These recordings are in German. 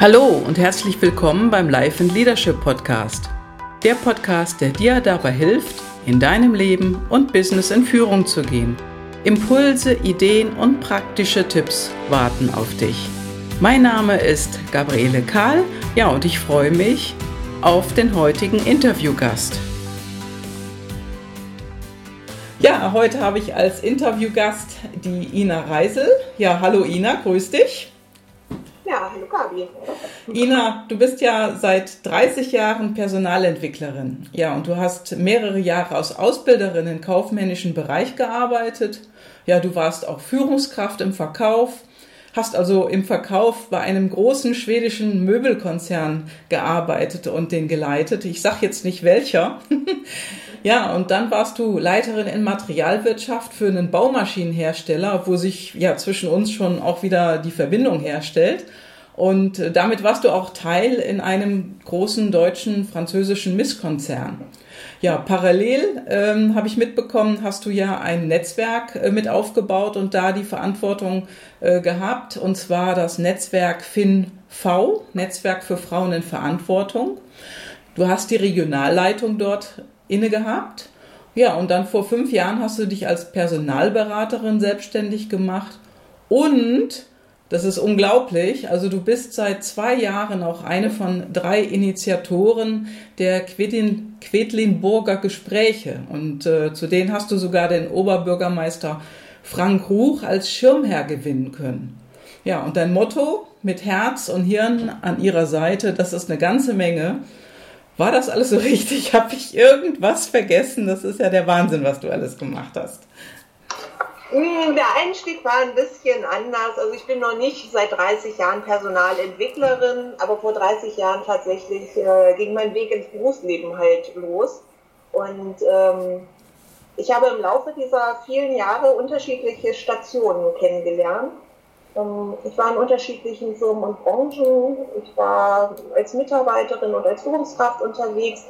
Hallo und herzlich willkommen beim Life and Leadership Podcast. Der Podcast, der dir dabei hilft, in deinem Leben und Business in Führung zu gehen. Impulse, Ideen und praktische Tipps warten auf dich. Mein Name ist Gabriele Kahl, ja, und ich freue mich auf den heutigen Interviewgast. Ja, heute habe ich als Interviewgast die Ina Reisel. Ja, hallo Ina, grüß dich. Ja, hallo Gabi. Ina, du bist ja seit 30 Jahren Personalentwicklerin. Ja, und du hast mehrere Jahre als Ausbilderin im kaufmännischen Bereich gearbeitet. Ja, du warst auch Führungskraft im Verkauf, hast also im Verkauf bei einem großen schwedischen Möbelkonzern gearbeitet und den geleitet. Ich sag jetzt nicht welcher. ja, und dann warst du Leiterin in Materialwirtschaft für einen Baumaschinenhersteller, wo sich ja zwischen uns schon auch wieder die Verbindung herstellt. Und äh, damit warst du auch Teil in einem großen deutschen französischen Misskonzern. Ja, parallel ähm, habe ich mitbekommen, hast du ja ein Netzwerk äh, mit aufgebaut und da die Verantwortung äh, gehabt, und zwar das Netzwerk FinV, Netzwerk für Frauen in Verantwortung. Du hast die Regionalleitung dort inne gehabt. Ja, und dann vor fünf Jahren hast du dich als Personalberaterin selbstständig gemacht und das ist unglaublich. Also du bist seit zwei Jahren auch eine von drei Initiatoren der Quedlin, Quedlinburger Gespräche. Und äh, zu denen hast du sogar den Oberbürgermeister Frank Ruch als Schirmherr gewinnen können. Ja, und dein Motto mit Herz und Hirn an ihrer Seite, das ist eine ganze Menge. War das alles so richtig? Habe ich irgendwas vergessen? Das ist ja der Wahnsinn, was du alles gemacht hast. Hm, der Einstieg war ein bisschen anders. Also ich bin noch nicht seit 30 Jahren Personalentwicklerin, aber vor 30 Jahren tatsächlich äh, ging mein Weg ins Berufsleben halt los. Und ähm, ich habe im Laufe dieser vielen Jahre unterschiedliche Stationen kennengelernt. Ähm, ich war in unterschiedlichen Firmen und Branchen. Ich war als Mitarbeiterin und als Führungskraft unterwegs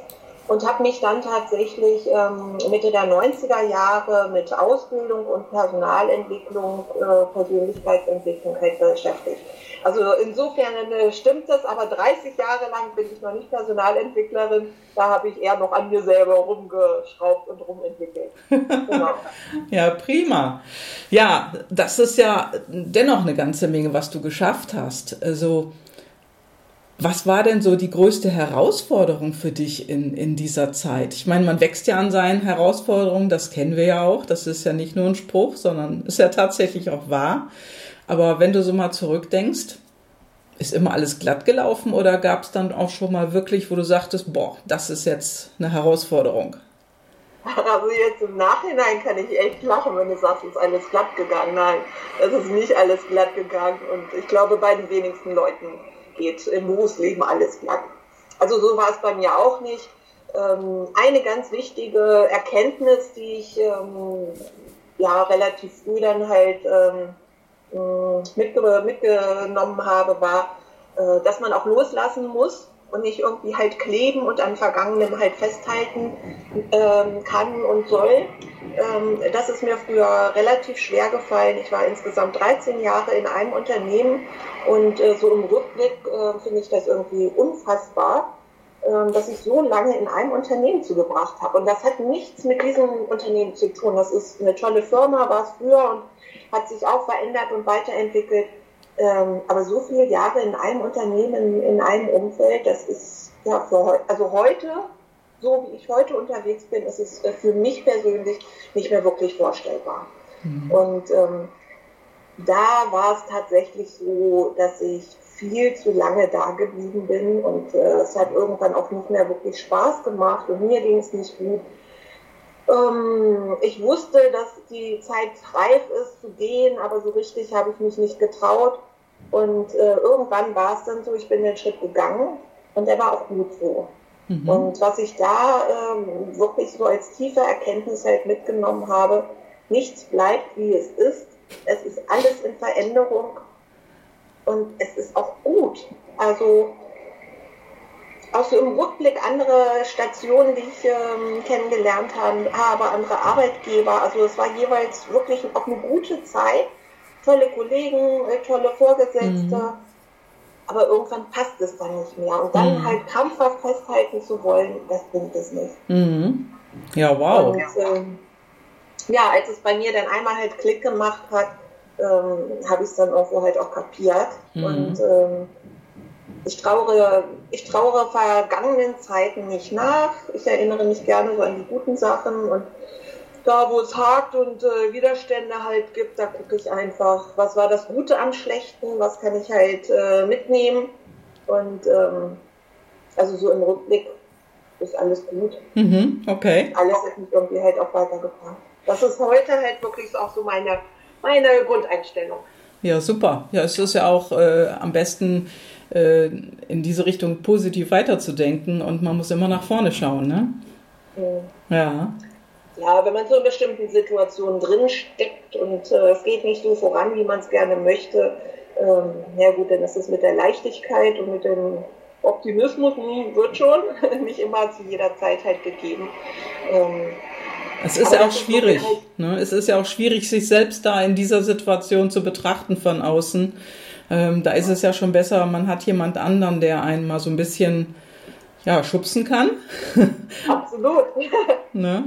und habe mich dann tatsächlich ähm, Mitte der 90er Jahre mit Ausbildung und Personalentwicklung, äh, Persönlichkeitsentwicklung halt beschäftigt. Also insofern äh, stimmt das, aber 30 Jahre lang bin ich noch nicht Personalentwicklerin. Da habe ich eher noch an mir selber rumgeschraubt und rumentwickelt. Genau. ja, prima. Ja, das ist ja dennoch eine ganze Menge, was du geschafft hast. Also was war denn so die größte Herausforderung für dich in, in dieser Zeit? Ich meine, man wächst ja an seinen Herausforderungen, das kennen wir ja auch. Das ist ja nicht nur ein Spruch, sondern ist ja tatsächlich auch wahr. Aber wenn du so mal zurückdenkst, ist immer alles glatt gelaufen oder gab es dann auch schon mal wirklich, wo du sagtest, boah, das ist jetzt eine Herausforderung? Also jetzt im Nachhinein kann ich echt lachen, wenn du sagst, es ist alles glatt gegangen. Nein, es ist nicht alles glatt gegangen. Und ich glaube, bei den wenigsten Leuten geht im Berufsleben alles glatt. Also so war es bei mir auch nicht. Ähm, eine ganz wichtige Erkenntnis, die ich ähm, ja relativ früh dann halt ähm, mitge mitgenommen habe, war, äh, dass man auch loslassen muss und nicht irgendwie halt kleben und an Vergangenem halt festhalten ähm, kann und soll. Ähm, das ist mir früher relativ schwer gefallen. Ich war insgesamt 13 Jahre in einem Unternehmen und äh, so im Rückblick äh, finde ich das irgendwie unfassbar, äh, dass ich so lange in einem Unternehmen zugebracht habe. Und das hat nichts mit diesem Unternehmen zu tun. Das ist eine tolle Firma, war es früher und hat sich auch verändert und weiterentwickelt. Ähm, aber so viele Jahre in einem Unternehmen, in einem Umfeld, das ist ja für heute, also heute, so wie ich heute unterwegs bin, ist es äh, für mich persönlich nicht mehr wirklich vorstellbar. Mhm. Und ähm, da war es tatsächlich so, dass ich viel zu lange da geblieben bin und äh, es hat irgendwann auch nicht mehr wirklich Spaß gemacht und mir ging es nicht gut. Ähm, ich wusste, dass die Zeit reif ist zu gehen, aber so richtig habe ich mich nicht getraut. Und äh, irgendwann war es dann so, ich bin den Schritt gegangen und der war auch gut so. Mhm. Und was ich da ähm, wirklich so als tiefe Erkenntnis halt mitgenommen habe, nichts bleibt wie es ist. Es ist alles in Veränderung und es ist auch gut. Also auch so im Rückblick andere Stationen, die ich ähm, kennengelernt habe, andere Arbeitgeber. Also es war jeweils wirklich auch eine gute Zeit tolle Kollegen, äh, tolle Vorgesetzte. Mhm. aber irgendwann passt es dann nicht mehr. Und dann mhm. halt krampfhaft festhalten zu wollen, das bringt es nicht. Mhm. Ja, wow. Und, ähm, ja, als es bei mir dann einmal halt Klick gemacht hat, ähm, habe ich es dann irgendwo halt auch kapiert. Mhm. Und ähm, ich trauere, ich trauere vergangenen Zeiten nicht nach. Ich erinnere mich gerne so an die guten Sachen und da, wo es hakt und äh, Widerstände halt gibt, da gucke ich einfach, was war das Gute am Schlechten, was kann ich halt äh, mitnehmen. Und ähm, also so im Rückblick ist alles gut. Mhm, okay. Alles hat mich irgendwie halt auch weitergebracht. Das ist heute halt wirklich auch so meine, meine Grundeinstellung. Ja, super. Ja, es ist ja auch äh, am besten äh, in diese Richtung positiv weiterzudenken und man muss immer nach vorne schauen, ne? Mhm. Ja. Ja, wenn man so in bestimmten Situationen drinsteckt und äh, es geht nicht so voran, wie man es gerne möchte, ähm, ja gut, dann ist es mit der Leichtigkeit und mit dem Optimismus hm, wird schon, nicht immer zu jeder Zeit halt gegeben. Ähm, es ist ja auch schwierig. Halt ne? Es ist ja auch schwierig, sich selbst da in dieser Situation zu betrachten von außen. Ähm, da ist es ja schon besser, man hat jemand anderen, der einen mal so ein bisschen ja, schubsen kann. Absolut. ne?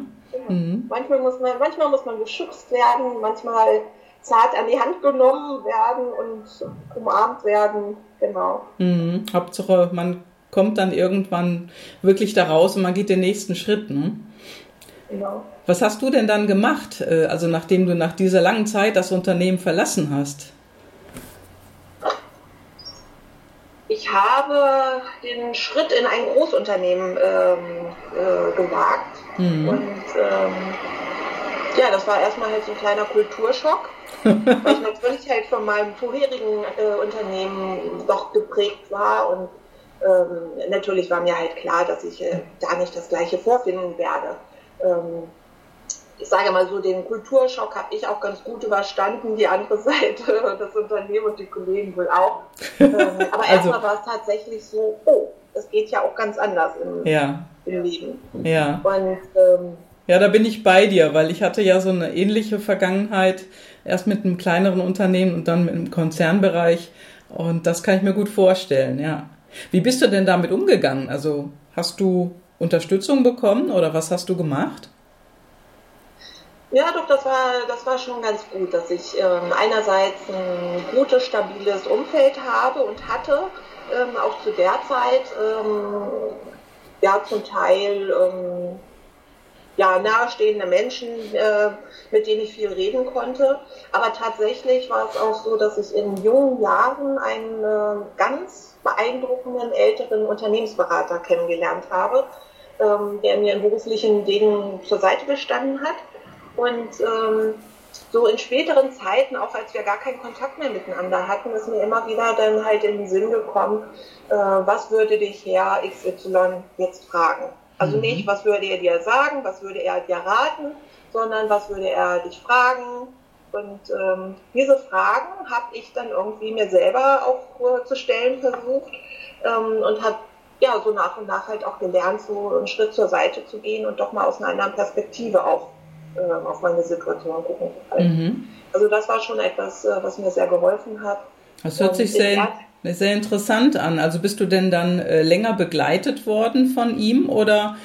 Mhm. Manchmal, muss man, manchmal muss man geschubst werden, manchmal zart an die Hand genommen werden und umarmt werden. Genau. Mhm. Hauptsache, man kommt dann irgendwann wirklich da raus und man geht den nächsten Schritt. Ne? Genau. Was hast du denn dann gemacht, äh, also nachdem du nach dieser langen Zeit das Unternehmen verlassen hast? Ich habe den Schritt in ein Großunternehmen ähm, äh, gewagt Mhm. Und ähm, ja, das war erstmal halt so ein kleiner Kulturschock, weil ich natürlich halt von meinem vorherigen äh, Unternehmen doch geprägt war und ähm, natürlich war mir halt klar, dass ich äh, da nicht das Gleiche vorfinden werde. Ähm, ich sage mal so, den Kulturschock habe ich auch ganz gut überstanden, die andere Seite, das Unternehmen und die Kollegen wohl auch. Ähm, aber also, erstmal war es tatsächlich so, oh, das geht ja auch ganz anders im, ja. im Leben. Ja. Und ähm, ja, da bin ich bei dir, weil ich hatte ja so eine ähnliche Vergangenheit, erst mit einem kleineren Unternehmen und dann mit einem Konzernbereich. Und das kann ich mir gut vorstellen, ja. Wie bist du denn damit umgegangen? Also hast du Unterstützung bekommen oder was hast du gemacht? Ja, doch, das war, das war schon ganz gut, dass ich ähm, einerseits ein gutes, stabiles Umfeld habe und hatte, ähm, auch zu der Zeit, ähm, ja, zum Teil ähm, ja, nahestehende Menschen, äh, mit denen ich viel reden konnte. Aber tatsächlich war es auch so, dass ich in jungen Jahren einen äh, ganz beeindruckenden älteren Unternehmensberater kennengelernt habe, ähm, der mir in beruflichen Dingen zur Seite gestanden hat. Und ähm, so in späteren Zeiten, auch als wir gar keinen Kontakt mehr miteinander hatten, ist mir immer wieder dann halt in den Sinn gekommen, äh, was würde dich Herr XY jetzt fragen? Also mhm. nicht, was würde er dir sagen, was würde er dir raten, sondern was würde er dich fragen? Und ähm, diese Fragen habe ich dann irgendwie mir selber auch äh, zu stellen versucht ähm, und habe ja so nach und nach halt auch gelernt, so einen Schritt zur Seite zu gehen und doch mal aus einer anderen Perspektive auch äh, auf meine Situation gucken Mhm. Also das war schon etwas, äh, was mir sehr geholfen hat. Das hört sich sehr, sehr interessant an. Also bist du denn dann äh, länger begleitet worden von ihm oder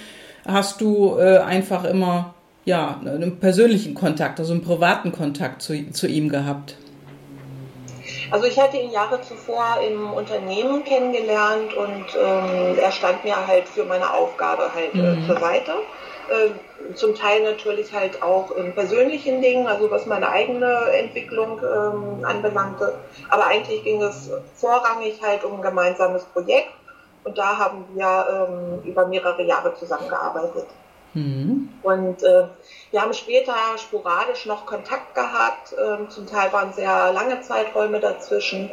hast du äh, einfach immer ja, einen persönlichen Kontakt, also einen privaten Kontakt zu, zu ihm gehabt? Also ich hatte ihn Jahre zuvor im Unternehmen kennengelernt und ähm, er stand mir halt für meine Aufgabe halt äh, mhm. zur Seite. Äh, zum Teil natürlich halt auch in persönlichen Dingen, also was meine eigene Entwicklung ähm, anbelangte. Aber eigentlich ging es vorrangig halt um ein gemeinsames Projekt und da haben wir ähm, über mehrere Jahre zusammengearbeitet. Mhm. Und äh, wir haben später sporadisch noch Kontakt gehabt. Ähm, zum Teil waren sehr lange Zeiträume dazwischen.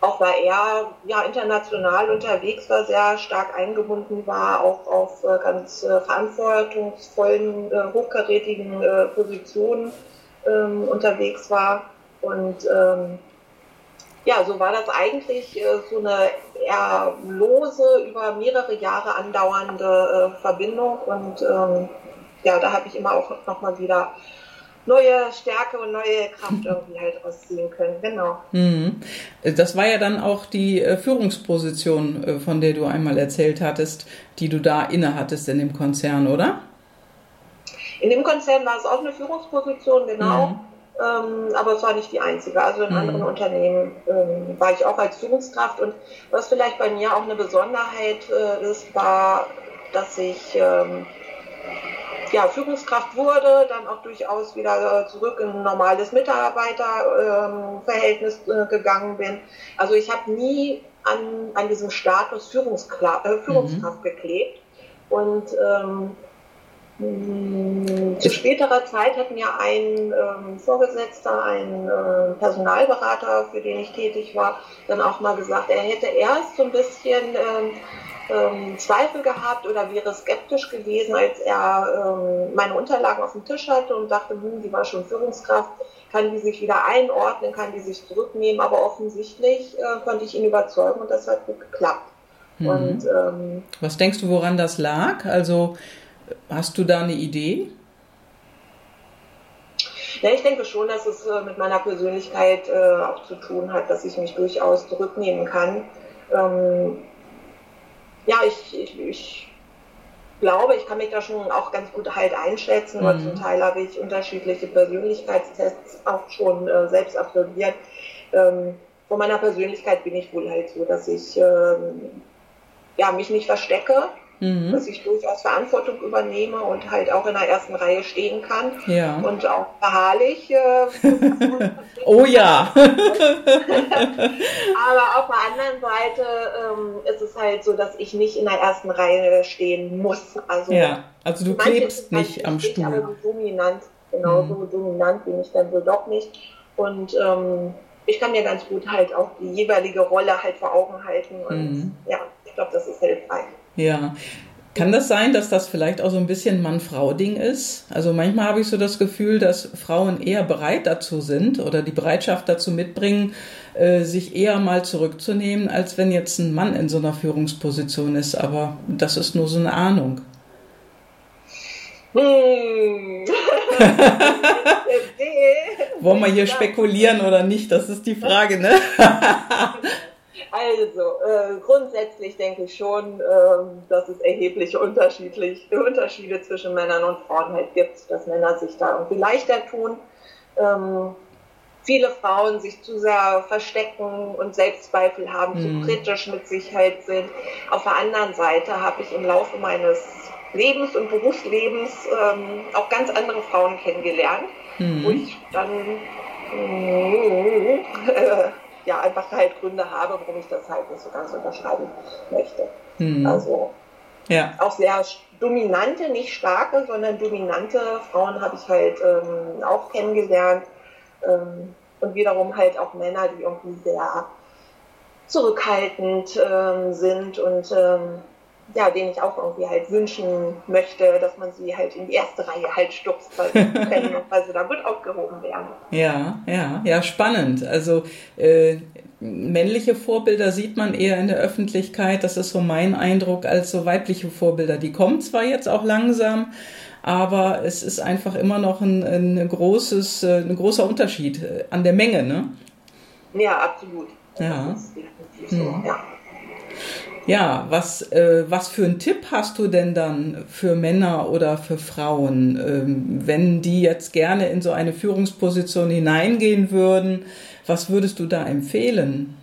Auch weil er ja international unterwegs war, sehr stark eingebunden war, auch auf äh, ganz äh, verantwortungsvollen, äh, hochkarätigen äh, Positionen ähm, unterwegs war. Und ähm, ja, so war das eigentlich äh, so eine eher lose, über mehrere Jahre andauernde äh, Verbindung. Und ähm, ja, da habe ich immer auch nochmal wieder neue Stärke und neue Kraft irgendwie halt rausziehen können. Genau. Mhm. Das war ja dann auch die äh, Führungsposition, äh, von der du einmal erzählt hattest, die du da innehattest in dem Konzern, oder? In dem Konzern war es auch eine Führungsposition, genau. Mhm. Ähm, aber es war nicht die einzige. Also in mhm. anderen Unternehmen ähm, war ich auch als Führungskraft. Und was vielleicht bei mir auch eine Besonderheit äh, ist, war, dass ich ähm, ja, Führungskraft wurde, dann auch durchaus wieder äh, zurück in ein normales Mitarbeiterverhältnis äh, gegangen bin. Also ich habe nie an, an diesem Status Führungskla äh, Führungskraft mhm. geklebt. Und ähm, zu späterer Zeit hat mir ein ähm, Vorgesetzter, ein äh, Personalberater, für den ich tätig war, dann auch mal gesagt, er hätte erst so ein bisschen ähm, ähm, Zweifel gehabt oder wäre skeptisch gewesen, als er ähm, meine Unterlagen auf dem Tisch hatte und dachte, hm, die war schon Führungskraft, kann die sich wieder einordnen, kann die sich zurücknehmen, aber offensichtlich äh, konnte ich ihn überzeugen und das hat gut geklappt. Mhm. Und, ähm, Was denkst du, woran das lag? Also hast du da eine Idee? Ja, ich denke schon, dass es äh, mit meiner Persönlichkeit äh, auch zu tun hat, dass ich mich durchaus zurücknehmen kann. Ähm, ja, ich, ich, ich glaube, ich kann mich da schon auch ganz gut halt einschätzen, mhm. zum Teil habe ich unterschiedliche Persönlichkeitstests auch schon äh, selbst absolviert. Ähm, von meiner Persönlichkeit bin ich wohl halt so, dass ich ähm, ja, mich nicht verstecke, mhm. dass ich durchaus Verantwortung übernehme und halt auch in der ersten Reihe stehen kann ja. und auch beharrlich. Äh, oh ja. Aber auf der anderen Seite ähm, ist es halt so, dass ich nicht in der ersten Reihe stehen muss. Also, ja, also du klebst nicht am Stuhl. Aber so dominant, genau mhm. so dominant bin ich dann wohl doch nicht. Und ähm, ich kann mir ganz gut halt auch die jeweilige Rolle halt vor Augen halten und mhm. ja, ich glaube, das ist hilfreich. Ja. Kann das sein, dass das vielleicht auch so ein bisschen Mann-Frau-Ding ist? Also manchmal habe ich so das Gefühl, dass Frauen eher bereit dazu sind oder die Bereitschaft dazu mitbringen, äh, sich eher mal zurückzunehmen, als wenn jetzt ein Mann in so einer Führungsposition ist. Aber das ist nur so eine Ahnung. Hm. Wollen wir hier spekulieren oder nicht? Das ist die Frage, ne? Also, äh, grundsätzlich denke ich schon, äh, dass es erhebliche Unterschiede zwischen Männern und Frauen halt gibt, dass Männer sich da irgendwie leichter tun. Ähm, viele Frauen sich zu sehr verstecken und Selbstzweifel haben, mhm. zu kritisch mit sich halt sind. Auf der anderen Seite habe ich im Laufe meines Lebens und Berufslebens ähm, auch ganz andere Frauen kennengelernt, mhm. wo ich dann äh, ja einfach halt Gründe habe, warum ich das halt nicht so ganz unterschreiben möchte. Mhm. Also ja. auch sehr dominante, nicht starke, sondern dominante Frauen habe ich halt ähm, auch kennengelernt. Ähm, und wiederum halt auch Männer, die irgendwie sehr zurückhaltend ähm, sind und ähm, ja, denen ich auch irgendwie halt wünschen möchte, dass man sie halt in die erste Reihe halt stupst, weil sie können und weil sie da gut aufgehoben werden. Ja, ja, ja, spannend. Also äh, männliche Vorbilder sieht man eher in der Öffentlichkeit, das ist so mein Eindruck, als so weibliche Vorbilder. Die kommen zwar jetzt auch langsam, aber es ist einfach immer noch ein, ein großes, äh, ein großer Unterschied äh, an der Menge, ne? Ja, absolut. Ja. So, mhm. ja. Ja, was, äh, was für einen Tipp hast du denn dann für Männer oder für Frauen, ähm, wenn die jetzt gerne in so eine Führungsposition hineingehen würden? Was würdest du da empfehlen?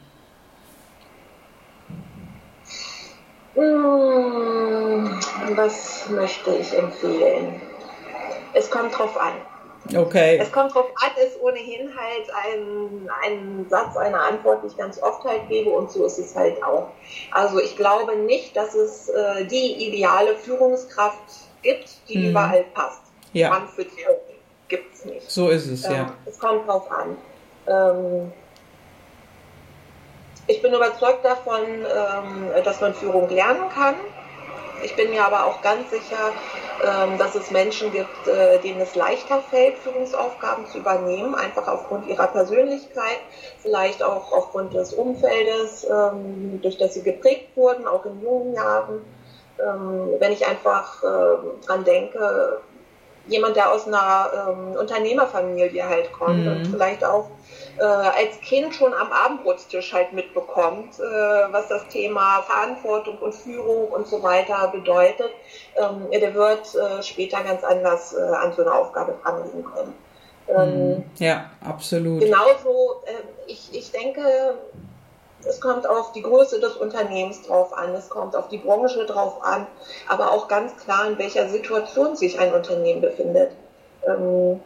Hm, was möchte ich empfehlen? Es kommt drauf an. Okay. Es kommt drauf an, ist ohnehin halt ein, ein Satz, eine Antwort, die ich ganz oft halt gebe und so ist es halt auch. Also ich glaube nicht, dass es äh, die ideale Führungskraft gibt, die mhm. überall passt. Ja. Mann für gibt es nicht. So ist es, ähm, ja. Es kommt drauf an. Ähm, ich bin überzeugt davon, ähm, dass man Führung lernen kann. Ich bin mir aber auch ganz sicher, dass es Menschen gibt, äh, denen es leichter fällt, Führungsaufgaben zu übernehmen, einfach aufgrund ihrer Persönlichkeit, vielleicht auch aufgrund des Umfeldes, ähm, durch das sie geprägt wurden, auch in jungen Jahren. Ähm, wenn ich einfach dran denke, jemand, der aus einer ähm, Unternehmerfamilie halt kommt mhm. und vielleicht auch äh, als Kind schon am Abendbrotstisch halt mitbekommt, äh, was das Thema Verantwortung und Führung und so weiter bedeutet, ähm, der wird äh, später ganz anders äh, an so eine Aufgabe rangehen können. Ähm, mhm. ja, absolut. Genauso, äh, ich, ich denke, es kommt auf die Größe des Unternehmens drauf an, es kommt auf die Branche drauf an, aber auch ganz klar, in welcher Situation sich ein Unternehmen befindet. Ähm,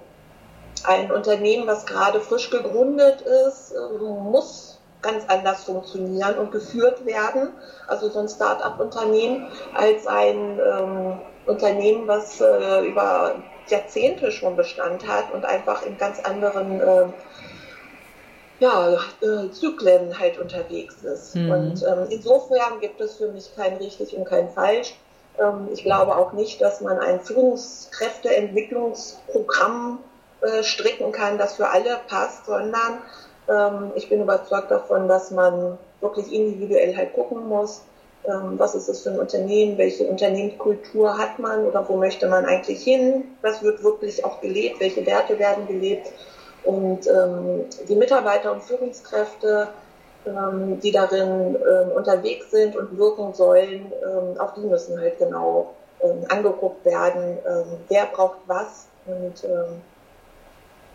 ein Unternehmen, was gerade frisch gegründet ist, äh, muss ganz anders funktionieren und geführt werden, also so ein Start-up-Unternehmen, als ein ähm, Unternehmen, was äh, über Jahrzehnte schon Bestand hat und einfach in ganz anderen äh, ja, äh, Zyklen halt unterwegs ist. Mhm. Und ähm, insofern gibt es für mich kein richtig und kein falsch. Ähm, ich glaube auch nicht, dass man ein Führungskräfteentwicklungsprogramm äh, stricken kann, das für alle passt, sondern ähm, ich bin überzeugt davon, dass man wirklich individuell halt gucken muss, ähm, was ist das für ein Unternehmen, welche Unternehmenskultur hat man oder wo möchte man eigentlich hin, was wird wirklich auch gelebt, welche Werte werden gelebt und ähm, die Mitarbeiter und Führungskräfte, ähm, die darin ähm, unterwegs sind und wirken sollen, ähm, auch die müssen halt genau angeguckt werden, wer braucht was und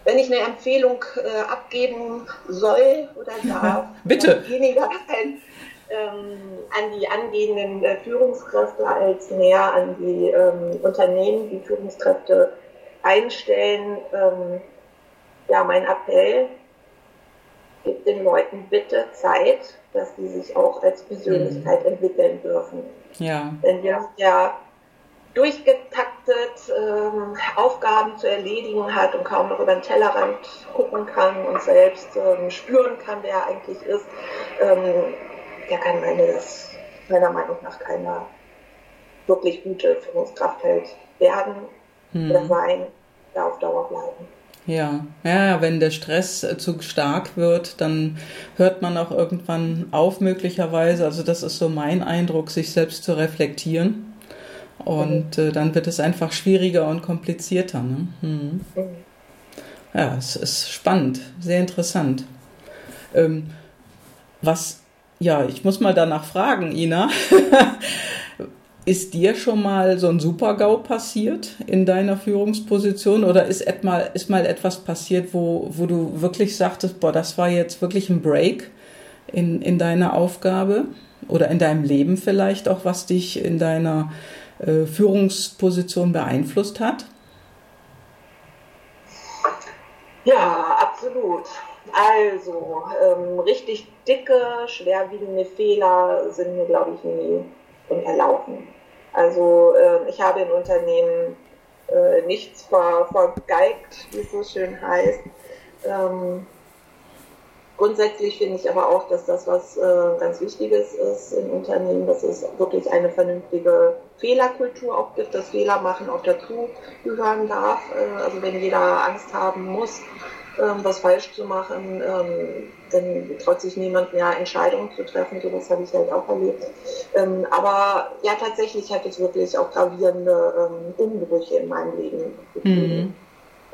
wenn ich eine Empfehlung äh, abgeben soll oder darf, bitte weniger halt, ähm, an die angehenden äh, Führungskräfte als näher an die ähm, Unternehmen, die Führungskräfte einstellen. Ähm, ja, mein Appell, gibt den Leuten bitte Zeit, dass die sich auch als Persönlichkeit mhm. entwickeln dürfen. Ja. Denn wir sind ja durchgetaktet ähm, Aufgaben zu erledigen hat und kaum noch über den Tellerrand gucken kann und selbst ähm, spüren kann, wer er eigentlich ist, ähm, der kann meines, meiner Meinung nach keine wirklich gute Führungskraft halt werden hm. oder sein, da auf Dauer bleiben. Ja, ja, wenn der Stress äh, zu stark wird, dann hört man auch irgendwann auf, möglicherweise. Also, das ist so mein Eindruck, sich selbst zu reflektieren und äh, dann wird es einfach schwieriger und komplizierter. Ne? Hm. Ja, es ist spannend, sehr interessant. Ähm, was, ja, ich muss mal danach fragen, Ina. ist dir schon mal so ein Super-GAU passiert in deiner Führungsposition oder ist, etmal, ist mal etwas passiert, wo, wo du wirklich sagtest, boah, das war jetzt wirklich ein Break in, in deiner Aufgabe oder in deinem Leben vielleicht auch, was dich in deiner äh, Führungsposition beeinflusst hat? Ja, absolut. Also, ähm, richtig dicke, schwerwiegende Fehler sind mir, glaube ich, nie unterlaufen. Also, äh, ich habe in Unternehmen äh, nichts ver, vergeigt, wie es so schön heißt. Ähm, Grundsätzlich finde ich aber auch, dass das was äh, ganz Wichtiges ist im Unternehmen, dass es wirklich eine vernünftige Fehlerkultur auch gibt, dass Fehler machen auch dazu gehören darf. Äh, also wenn jeder Angst haben muss, ähm, was falsch zu machen, ähm, dann traut sich niemand mehr Entscheidungen zu treffen. So was habe ich halt auch erlebt. Ähm, aber ja, tatsächlich hat es wirklich auch gravierende ähm, Umbrüche in meinem Leben gegeben.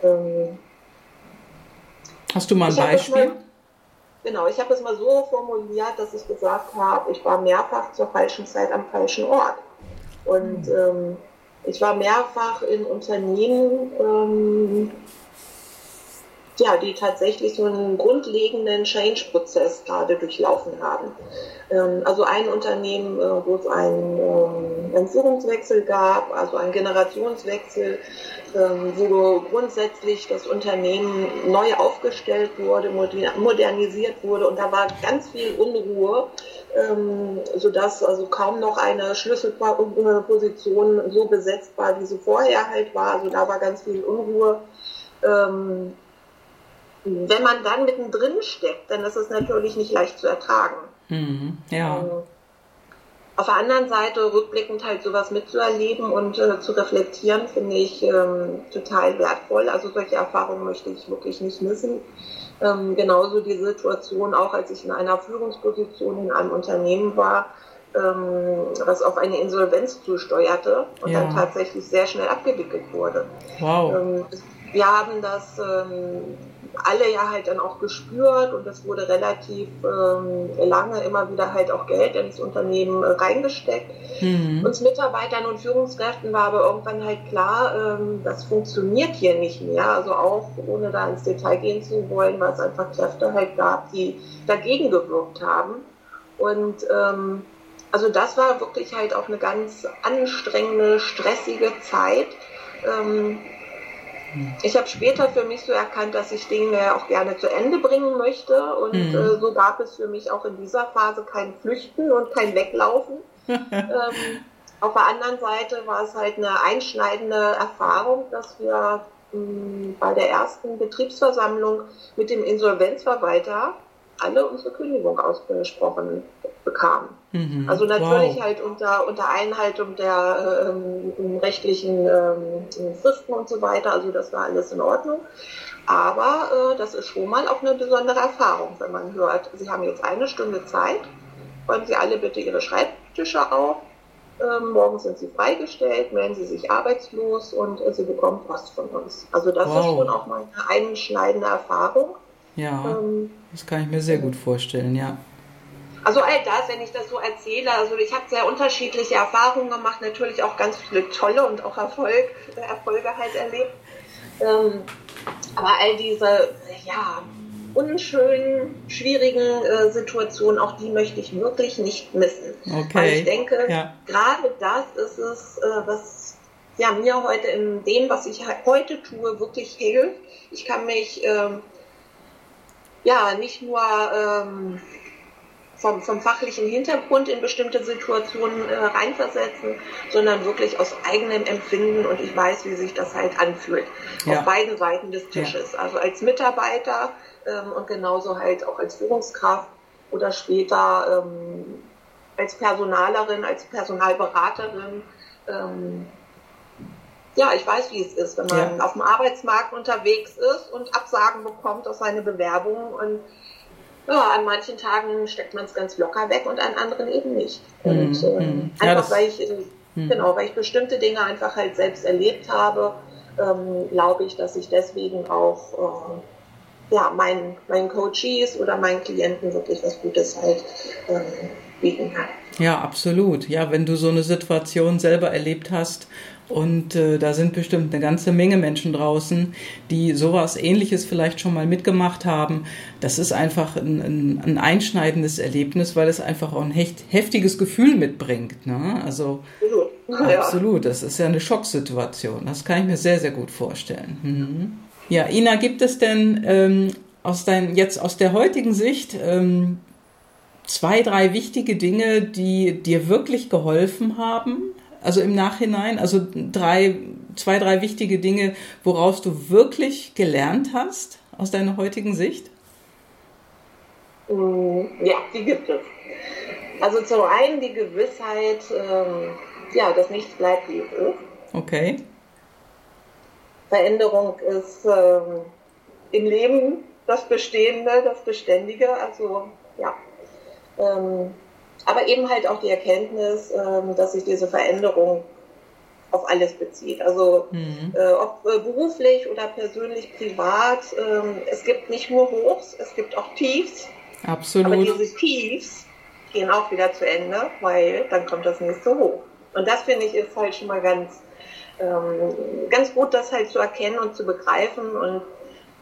Mhm. Ähm, Hast du mal ein Beispiel? Genau, ich habe es mal so formuliert, dass ich gesagt habe, ich war mehrfach zur falschen Zeit am falschen Ort. Und mhm. ähm, ich war mehrfach in Unternehmen, ähm, ja, die tatsächlich so einen grundlegenden Change-Prozess gerade durchlaufen haben. Ähm, also ein Unternehmen, äh, wo es einen, ähm, einen Führungswechsel gab, also einen Generationswechsel, ähm, wo grundsätzlich das Unternehmen neu aufgestellt wurde, modernisiert wurde und da war ganz viel Unruhe, ähm, sodass also kaum noch eine Schlüsselposition so besetzt war, wie sie vorher halt war. Also da war ganz viel Unruhe. Ähm, wenn man dann mittendrin steckt, dann ist es natürlich nicht leicht zu ertragen. Mhm, ja. Ähm, auf der anderen Seite, rückblickend halt sowas mitzuerleben und äh, zu reflektieren, finde ich ähm, total wertvoll. Also solche Erfahrungen möchte ich wirklich nicht missen. Ähm, genauso die Situation, auch als ich in einer Führungsposition in einem Unternehmen war, ähm, was auf eine Insolvenz zusteuerte und ja. dann tatsächlich sehr schnell abgewickelt wurde. Wow. Ähm, wir haben das ähm, alle ja halt dann auch gespürt und es wurde relativ ähm, lange immer wieder halt auch Geld ins Unternehmen äh, reingesteckt. Mhm. Uns Mitarbeitern und Führungskräften war aber irgendwann halt klar, ähm, das funktioniert hier nicht mehr. Also auch ohne da ins Detail gehen zu wollen, weil es einfach Kräfte halt gab, die dagegen gewirkt haben. Und ähm, also das war wirklich halt auch eine ganz anstrengende, stressige Zeit. Ähm, ich habe später für mich so erkannt, dass ich Dinge auch gerne zu Ende bringen möchte. Und mhm. äh, so gab es für mich auch in dieser Phase kein Flüchten und kein Weglaufen. ähm, auf der anderen Seite war es halt eine einschneidende Erfahrung, dass wir mh, hm, bei der ersten Betriebsversammlung mit dem Insolvenzverwalter alle unsere Kündigung ausgesprochen bekamen. Mhm. Also natürlich wow. halt unter, unter Einhaltung der ähm, rechtlichen ähm, Fristen und so weiter. Also das war alles in Ordnung. Aber äh, das ist schon mal auch eine besondere Erfahrung, wenn man hört, Sie haben jetzt eine Stunde Zeit, räumen Sie alle bitte Ihre Schreibtische auf. Ähm, morgen sind Sie freigestellt, melden Sie sich arbeitslos und äh, Sie bekommen Post von uns. Also das wow. ist schon auch mal eine einschneidende Erfahrung. Ja, ähm, das kann ich mir sehr gut vorstellen, ja. Also all das, wenn ich das so erzähle, also ich habe sehr unterschiedliche Erfahrungen gemacht, natürlich auch ganz viele tolle und auch Erfolg, Erfolge halt erlebt. Ähm, aber all diese, ja, unschönen, schwierigen äh, Situationen, auch die möchte ich wirklich nicht missen. Okay. Weil ich denke, ja. gerade das ist es, äh, was ja, mir heute in dem, was ich heute tue, wirklich hilft. Ich kann mich ähm, ja nicht nur ähm, vom, vom fachlichen Hintergrund in bestimmte Situationen äh, reinversetzen, sondern wirklich aus eigenem Empfinden und ich weiß, wie sich das halt anfühlt. Ja. Auf beiden Seiten des Tisches. Ja. Also als Mitarbeiter ähm, und genauso halt auch als Führungskraft oder später ähm, als Personalerin, als Personalberaterin. Ähm, ja, ich weiß, wie es ist, wenn man ja. auf dem Arbeitsmarkt unterwegs ist und Absagen bekommt auf seine Bewerbung und ja, an manchen Tagen steckt man es ganz locker weg und an anderen eben nicht. Und mhm. äh, mhm. einfach weil ich mhm. genau, weil ich bestimmte Dinge einfach halt selbst erlebt habe, ähm, glaube ich, dass ich deswegen auch äh, ja, meinen, meinen Coaches oder meinen Klienten wirklich was Gutes halt ähm, bieten kann. Ja, absolut. Ja, wenn du so eine Situation selber erlebt hast und äh, da sind bestimmt eine ganze Menge Menschen draußen, die sowas ähnliches vielleicht schon mal mitgemacht haben. Das ist einfach ein, ein, ein einschneidendes Erlebnis, weil es einfach auch ein hecht, heftiges Gefühl mitbringt. Ne? Also ja. absolut, das ist ja eine Schocksituation. Das kann ich mir sehr, sehr gut vorstellen. Mhm. Ja, Ina, gibt es denn ähm, aus dein, jetzt aus der heutigen Sicht ähm, zwei, drei wichtige Dinge, die dir wirklich geholfen haben also im Nachhinein, also drei, zwei, drei wichtige Dinge, woraus du wirklich gelernt hast aus deiner heutigen Sicht? Mm, ja, die gibt es. Also zum einen die Gewissheit, ähm, ja, dass nichts bleibt, wie es ist. Okay. Veränderung ist ähm, im Leben das Bestehende, das Beständige. Also ja, ähm, aber eben halt auch die Erkenntnis, ähm, dass sich diese Veränderung auf alles bezieht. Also mhm. äh, ob äh, beruflich oder persönlich, privat. Ähm, es gibt nicht nur Hochs, es gibt auch Tiefs. Absolut. Aber diese Tiefs gehen auch wieder zu Ende, weil dann kommt das nächste Hoch. Und das finde ich ist halt schon mal ganz, ähm, ganz gut, das halt zu erkennen und zu begreifen und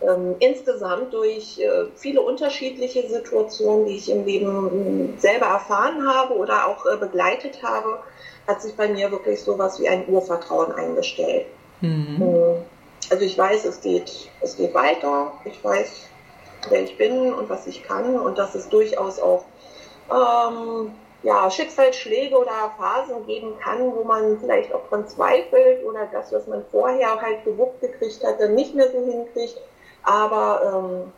ähm, insgesamt durch äh, viele unterschiedliche Situationen, die ich im Leben äh, selber erfahren habe oder auch äh, begleitet habe, hat sich bei mir wirklich so was wie ein Urvertrauen eingestellt. Mhm. Ähm, also ich weiß, es geht, es geht weiter, ich weiß, wer ich bin und was ich kann und dass es durchaus auch ähm, ja, Schicksalsschläge oder Phasen geben kann, wo man vielleicht auch dran zweifelt oder das, was man vorher halt gewuppt gekriegt hat, dann nicht mehr so hinkriegt. Aber ähm,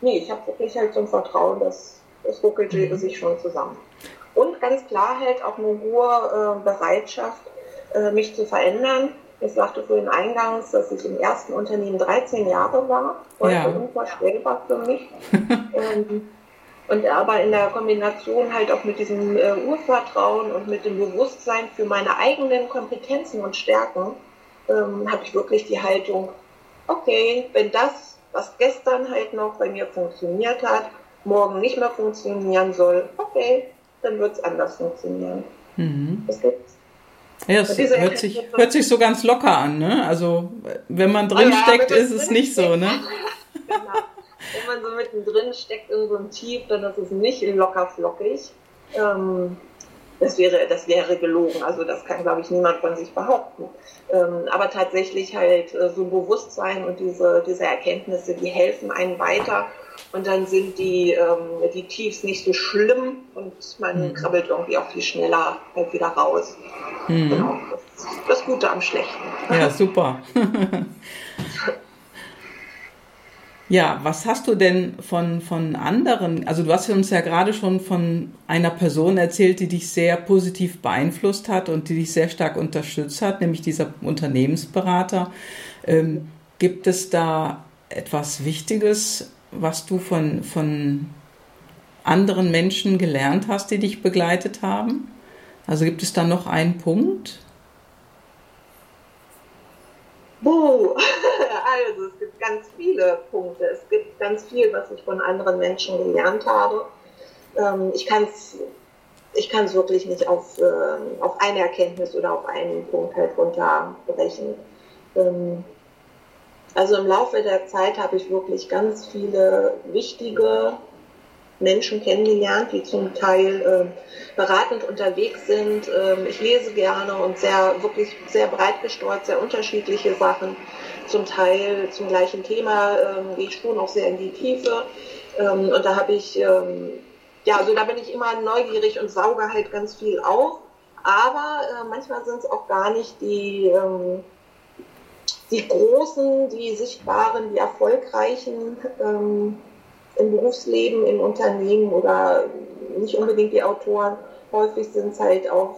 nee, ich habe wirklich halt so ein Vertrauen, dass das ruckelt mhm. sich schon zusammen. Und ganz klar halt auch eine hohe äh, Bereitschaft, äh, mich zu verändern. Ich sagte vorhin eingangs, dass ich im ersten Unternehmen 13 Jahre war. Heute ja. unvorstellbar für mich. ähm, Und aber in der Kombination halt auch mit diesem äh, Urvertrauen und mit dem Bewusstsein für meine eigenen Kompetenzen und Stärken, ähm, habe ich wirklich die Haltung, okay, wenn das, was gestern halt noch bei mir funktioniert hat, morgen nicht mehr funktionieren soll, okay, dann wird es anders funktionieren. Mhm. Das gibt's. Ja, es hört sich, hört sich so ganz locker an, ne? Also, wenn man drin oh ja, steckt, ist es nicht so, ne? genau. Wenn man so mittendrin steckt in so einem Tief, dann ist es nicht locker flockig. Ähm, das wäre, das wäre gelogen. Also das kann, glaube ich, niemand von sich behaupten. Ähm, aber tatsächlich halt äh, so ein Bewusstsein und diese, diese Erkenntnisse, die helfen einem weiter. Und dann sind die, ähm, die Tiefs nicht so schlimm und man mhm. krabbelt irgendwie auch viel schneller halt wieder raus. Mhm. Genau. Das, das Gute am Schlechten. Ja, super. Ja, was hast du denn von, von anderen? Also du hast uns ja gerade schon von einer Person erzählt, die dich sehr positiv beeinflusst hat und die dich sehr stark unterstützt hat, nämlich dieser Unternehmensberater. Ähm, gibt es da etwas Wichtiges, was du von, von anderen Menschen gelernt hast, die dich begleitet haben? Also gibt es da noch einen Punkt? Buh. Also es ganz viele Punkte. Es gibt ganz viel, was ich von anderen Menschen gelernt habe. Ähm, ich kann es ich kann wirklich nicht auf, äh, auf eine Erkenntnis oder auf einen Punkt halt runterbrechen. Ähm, also im Laufe der Zeit habe ich wirklich ganz viele wichtige Menschen kennengelernt, die zum Teil äh, beratend unterwegs sind. Ähm, ich lese gerne und sehr, wirklich sehr breit gestreut, sehr unterschiedliche Sachen. Zum Teil zum gleichen Thema ähm, gehe ich schon auch sehr in die Tiefe. Ähm, und da habe ich, ähm, ja, also da bin ich immer neugierig und sauge halt ganz viel auf. Aber äh, manchmal sind es auch gar nicht die, ähm, die großen, die sichtbaren, die erfolgreichen ähm, im Berufsleben, im Unternehmen oder nicht unbedingt die Autoren. Häufig sind es halt auch,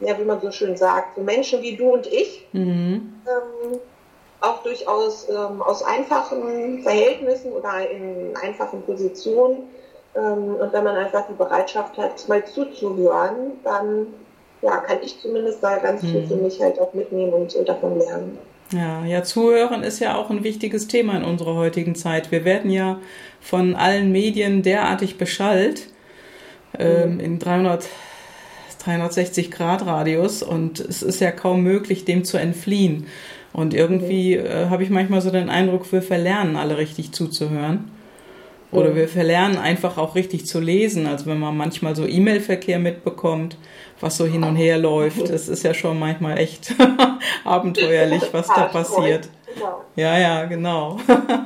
ja, wie man so schön sagt, so Menschen wie du und ich, mhm. ähm, auch durchaus ähm, aus einfachen Verhältnissen oder in einfachen Positionen. Ähm, und wenn man einfach die Bereitschaft hat, mal zuzuhören, dann ja, kann ich zumindest da ganz viel mhm. für mich halt auch mitnehmen und äh, davon lernen. Ja, ja, zuhören ist ja auch ein wichtiges Thema in unserer heutigen Zeit. Wir werden ja von allen Medien derartig beschallt ähm, in 300, 360 Grad Radius und es ist ja kaum möglich, dem zu entfliehen. Und irgendwie äh, habe ich manchmal so den Eindruck, wir verlernen alle richtig zuzuhören. Oder wir verlernen einfach auch richtig zu lesen. Also wenn man manchmal so E-Mail-Verkehr mitbekommt, was so hin und her läuft, das ist ja schon manchmal echt abenteuerlich, was da passiert. Genau. Ja, ja, genau.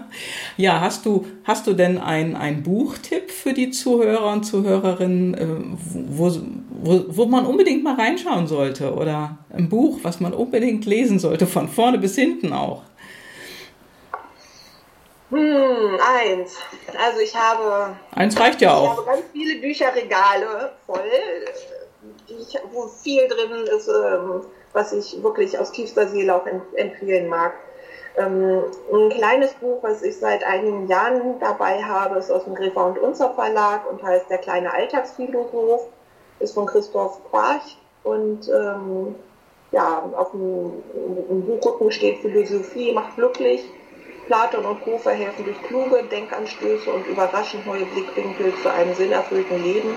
ja, hast du, hast du denn einen, einen Buchtipp für die Zuhörer und Zuhörerinnen, äh, wo, wo, wo man unbedingt mal reinschauen sollte? Oder ein Buch, was man unbedingt lesen sollte, von vorne bis hinten auch? Hm, eins. Also ich habe. Eins reicht ja auch. Ich habe ganz viele Bücherregale voll, ich, wo viel drin ist, ähm, was ich wirklich aus tiefster Seele auch empfehlen mag. Ähm, ein kleines Buch, was ich seit einigen Jahren dabei habe, ist aus dem Gräfer und Unzer Verlag und heißt Der kleine Alltagsphilosoph, ist von Christoph Quarch und ähm, ja, auf dem, dem Buchrücken steht Philosophie macht glücklich Platon und Co. verhelfen durch kluge Denkanstöße und überraschend neue Blickwinkel zu einem sinnerfüllten Leben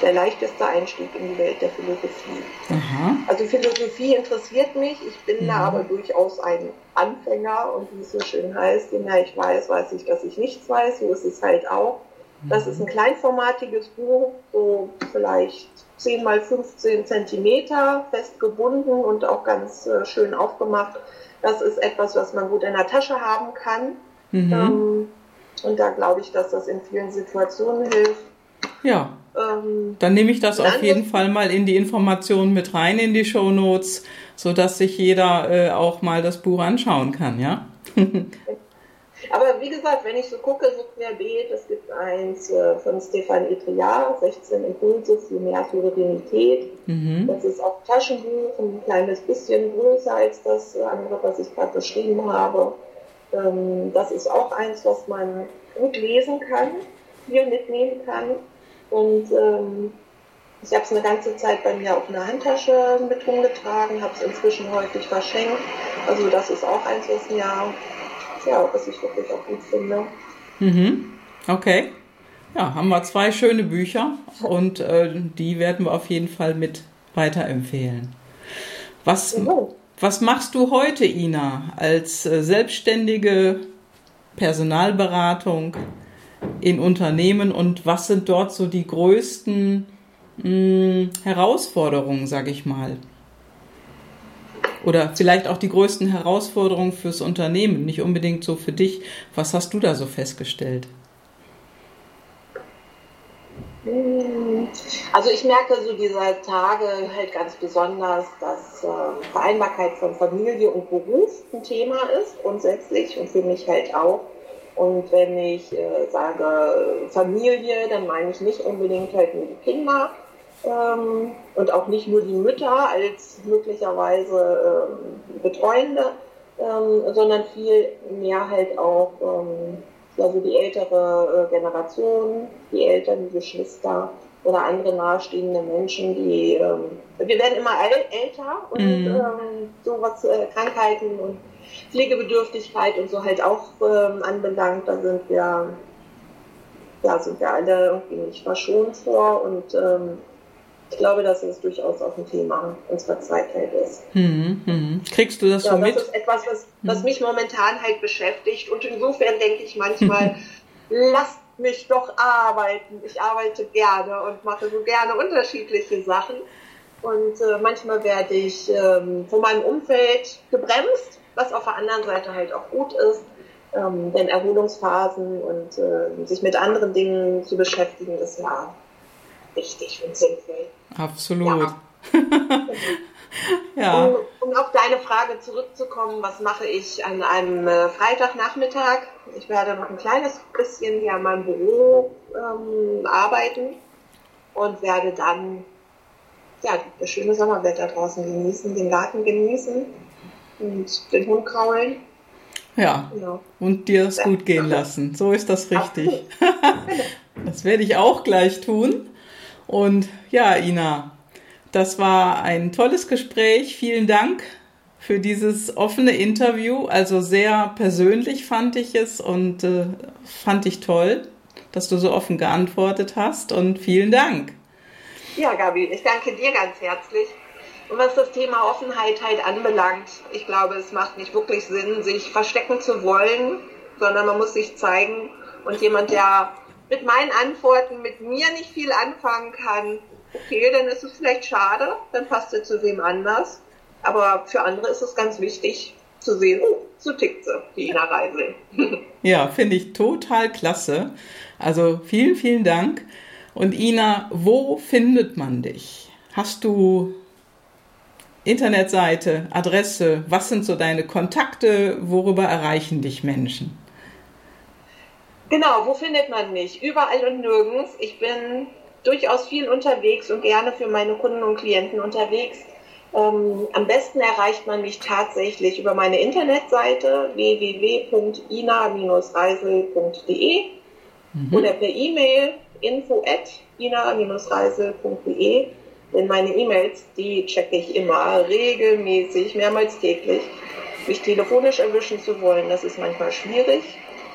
der leichteste Einstieg in die Welt der Philosophie. Aha. Also Philosophie interessiert mich, ich bin ja. da aber durchaus ein Anfänger und wie es so schön heißt, je mehr ich weiß, weiß ich, dass ich nichts weiß, so ist es halt auch. Das ist ein kleinformatiges Buch, so vielleicht 10 mal 15 Zentimeter, fest gebunden und auch ganz äh, schön aufgemacht das ist etwas, was man gut in der Tasche haben kann. Mhm. Ähm, und da glaube ich, dass das in vielen Situationen hilft. Ja. Ähm, Dann nehme ich das auf jeden Fall mal in die Informationen mit rein in die Show Notes, sodass sich jeder äh, auch mal das Buch anschauen kann, ja? Aber wie gesagt, wenn ich so gucke, so querbeet, es gibt eins äh, von Stefan Etriard, 16 Impulse für mehr Souveränität. Mhm. Das ist auch Taschenbuch, ein kleines bisschen größer als das andere, was ich gerade beschrieben habe. Ähm, das ist auch eins, was man gut lesen kann. viel mitnehmen kann. Und ähm, ich habe es eine ganze Zeit bei mir auf einer Handtasche mit rumgetragen, habe es inzwischen häufig verschenkt. Also das ist auch eins, was mir, ja, was ich wirklich auch gut finde. Mhm. Okay. Ja, haben wir zwei schöne Bücher und äh, die werden wir auf jeden Fall mit weiterempfehlen. Was, was machst du heute, Ina, als äh, selbstständige Personalberatung in Unternehmen und was sind dort so die größten mh, hm, Herausforderungen, sage ich mal? Oder vielleicht auch die größten Herausforderungen fürs Unternehmen, nicht unbedingt so für dich. Was hast du da so festgestellt? Also ich merke so dieser Tage halt ganz besonders, dass äh, Vereinbarkeit von Familie und Beruf ein Thema ist, grundsätzlich und für mich halt auch. Und wenn ich äh, sage Familie, dann meine ich nicht unbedingt halt nur die Kinder ähm, und auch nicht nur die Mütter als möglicherweise ähm, Betreuende, ähm, sondern viel mehr halt auch also die ältere äh, Generation, die Eltern, die Geschwister oder andere nahestehende Menschen, die ähm, wir werden immer älter und mhm. ähm, so was äh, Krankheiten und Pflegebedürftigkeit und so halt auch anbelangt, da sind wir ja sind wir alle irgendwie nicht verschont vor und ähm, ich glaube, dass es durchaus auch ein Thema unserer Zeit halt ist. Hm, hm. Kriegst du das ja, so mit? Das ist etwas, was, was hm. mich momentan halt beschäftigt. Und insofern denke ich manchmal, lasst mich doch arbeiten. Ich arbeite gerne und mache so gerne unterschiedliche Sachen. Und äh, manchmal werde ich ähm, von meinem Umfeld gebremst, was auf der anderen Seite halt auch gut ist. Ähm, denn Erholungsphasen und äh, sich mit anderen Dingen zu beschäftigen, ist ja wichtig und sinnvoll. Absolut. Ja. ja. Um, um, auf deine Frage zurückzukommen, was mache ich an einem äh, Freitagnachmittag? Ich werde noch ein kleines bisschen hier an meinem Büro ähm, arbeiten und werde dann ja, das schöne Sommerwetter draußen genießen, den Garten genießen und den Hund kraulen. Ja, ja. und dir es gut gehen lassen. So ist das richtig. das werde ich auch gleich tun. Und ja, Ina, das war ein tolles Gespräch. Vielen Dank für dieses offene Interview. Also sehr persönlich fand ich es und äh, fand ich toll, dass du so offen geantwortet hast. Und vielen Dank. Ja, Gabi, ich danke dir ganz herzlich. Und was das Thema Offenheit halt anbelangt, ich glaube, es macht nicht wirklich Sinn, sich verstecken zu wollen, sondern man muss sich zeigen. Und jemand, der mit meinen Antworten mit mir nicht viel anfangen kann, okay, dann ist es vielleicht schade, dann passt er zu wem anders. Aber für andere ist es ganz wichtig zu sehen, oh, so tickt sie, die Ina Reisel. ja, finde ich total klasse. Also vielen, vielen Dank. Und Ina, wo findet man dich? Hast du Internetseite, Adresse? Was sind so deine Kontakte? Worüber erreichen dich Menschen? Genau, wo findet man mich? Überall und nirgends. Ich bin durchaus viel unterwegs und gerne für meine Kunden und Klienten unterwegs. Ähm, am besten erreicht man mich tatsächlich über meine Internetseite www.ina-reisel.de mhm. oder per E-Mail info at ina-reisel.de. Denn meine E-Mails, die checke ich immer regelmäßig, mehrmals täglich. Mich telefonisch erwischen zu wollen, das ist manchmal schwierig.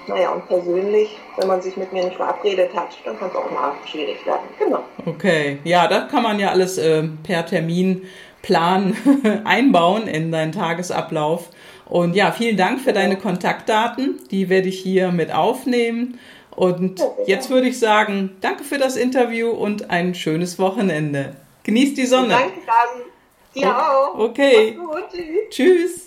Naja, und persönlich, wenn man sich mit mir nicht verabredet hat, dann kann es auch mal schwierig werden. Genau. Okay, ja, das kann man ja alles äh, per Terminplan einbauen in deinen Tagesablauf. Und ja, vielen Dank für deine Kontaktdaten. Die werde ich hier mit aufnehmen. Und jetzt würde ich sagen, danke für das Interview und ein schönes Wochenende. Genießt die Sonne. Danke, Gabi. Dir auch. Okay. Tschüss.